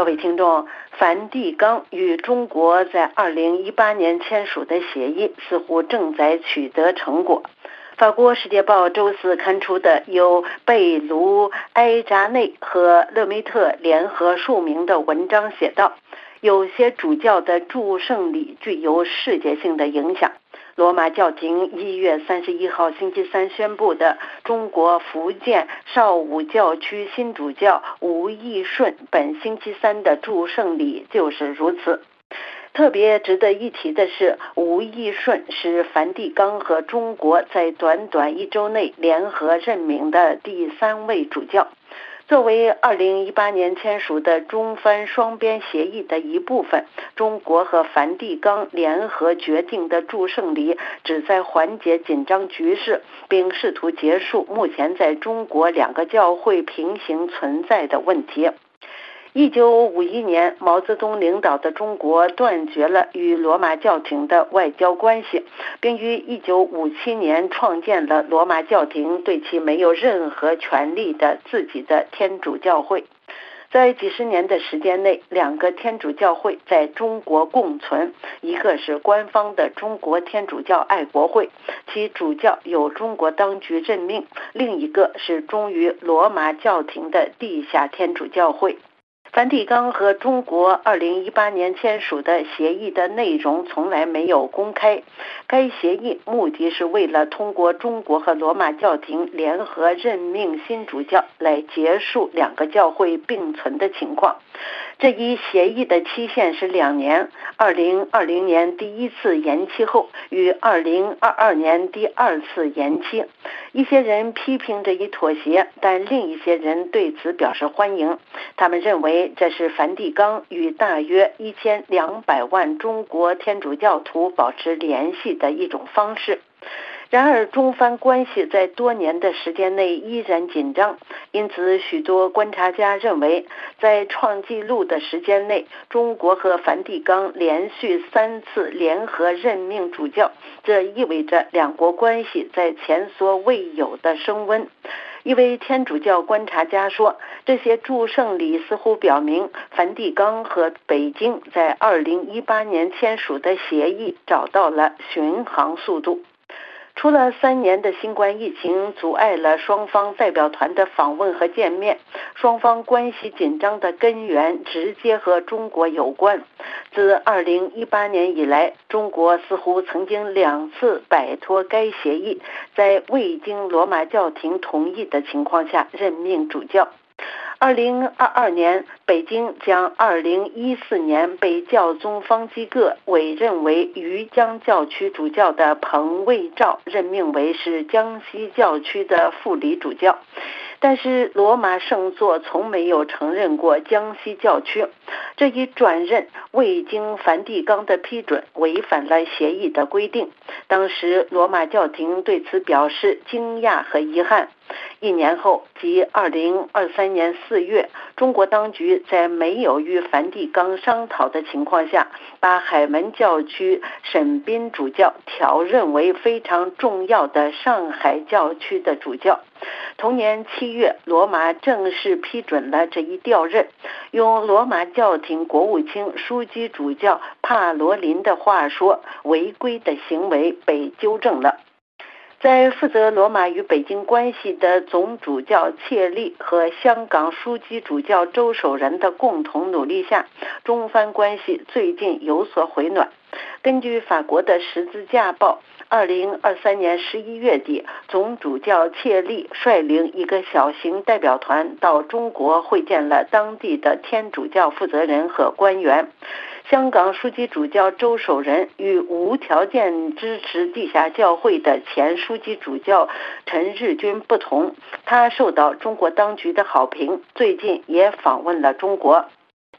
各位听众，梵蒂冈与中国在二零一八年签署的协议似乎正在取得成果。法国《世界报》周四刊出的由贝卢埃扎内和勒梅特联合署名的文章写道：“有些主教的祝圣礼具有世界性的影响。”罗马教廷一月三十一号星期三宣布的中国福建邵武教区新主教吴义顺本星期三的祝圣礼就是如此。特别值得一提的是，吴义顺是梵蒂冈和中国在短短一周内联合任命的第三位主教。作为2018年签署的中梵双边协议的一部分，中国和梵蒂冈联合决定的祝圣礼旨在缓解紧张局势，并试图结束目前在中国两个教会平行存在的问题。一九五一年，毛泽东领导的中国断绝了与罗马教廷的外交关系，并于一九五七年创建了罗马教廷对其没有任何权利的自己的天主教会。在几十年的时间内，两个天主教会在中国共存，一个是官方的中国天主教爱国会，其主教由中国当局任命；另一个是忠于罗马教廷的地下天主教会。梵蒂冈和中国二零一八年签署的协议的内容从来没有公开。该协议目的是为了通过中国和罗马教廷联合任命新主教来结束两个教会并存的情况。这一协议的期限是两年，2020年第一次延期后，于2022年第二次延期。一些人批评这一妥协，但另一些人对此表示欢迎。他们认为这是梵蒂冈与大约一千两百万中国天主教徒保持联系的一种方式。然而，中梵关系在多年的时间内依然紧张，因此许多观察家认为，在创纪录的时间内，中国和梵蒂冈连续三次联合任命主教，这意味着两国关系在前所未有的升温。一位天主教观察家说：“这些祝圣礼似乎表明，梵蒂冈和北京在2018年签署的协议找到了巡航速度。”除了三年的新冠疫情阻碍了双方代表团的访问和见面，双方关系紧张的根源直接和中国有关。自2018年以来，中国似乎曾经两次摆脱该协议，在未经罗马教廷同意的情况下任命主教。二零二二年，北京将二零一四年被教宗方济各委任为渝江教区主教的彭卫照任命为是江西教区的副理主教。但是罗马圣座从没有承认过江西教区，这一转任未经梵蒂冈的批准，违反了协议的规定。当时罗马教廷对此表示惊讶和遗憾。一年后，即二零二三年四月，中国当局在没有与梵蒂冈商讨的情况下，把海门教区沈斌主教调任为非常重要的上海教区的主教。同年七月，罗马正式批准了这一调任。用罗马教廷国务卿枢机主教帕罗林的话说：“违规的行为被纠正了。”在负责罗马与北京关系的总主教切利和香港枢机主教周守仁的共同努力下，中梵关系最近有所回暖。根据法国的《十字架报》，二零二三年十一月底，总主教切利率领一个小型代表团到中国会见了当地的天主教负责人和官员。香港书记主教周守仁与无条件支持地下教会的前书记主教陈日军不同，他受到中国当局的好评，最近也访问了中国。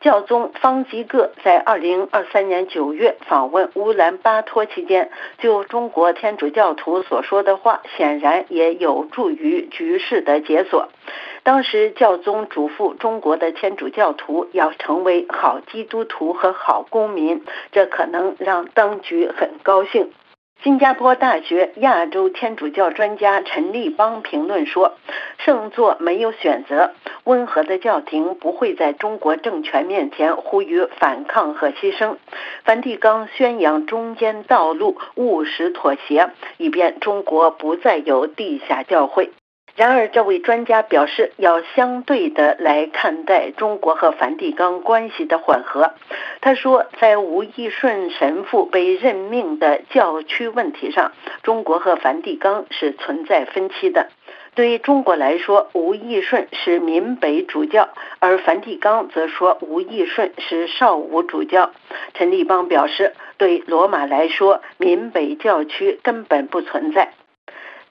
教宗方济各在二零二三年九月访问乌兰巴托期间，就中国天主教徒所说的话，显然也有助于局势的解锁。当时教宗嘱咐中国的天主教徒要成为好基督徒和好公民，这可能让当局很高兴。新加坡大学亚洲天主教专家陈立邦评论说：“圣座没有选择，温和的教廷不会在中国政权面前呼吁反抗和牺牲。梵蒂冈宣扬中间道路，务实妥协，以便中国不再有地下教会。然而，这位专家表示，要相对的来看待中国和梵蒂冈关系的缓和。他说，在吴义顺神父被任命的教区问题上，中国和梵蒂冈是存在分歧的。对于中国来说，吴义顺是闽北主教，而梵蒂冈则说吴义顺是少吴主教。陈立邦表示，对罗马来说，闽北教区根本不存在。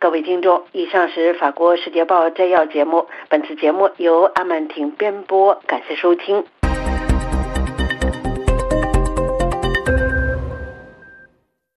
各位听众，以上是法国《世界报》摘要节目。本次节目由阿曼婷编播，感谢收听。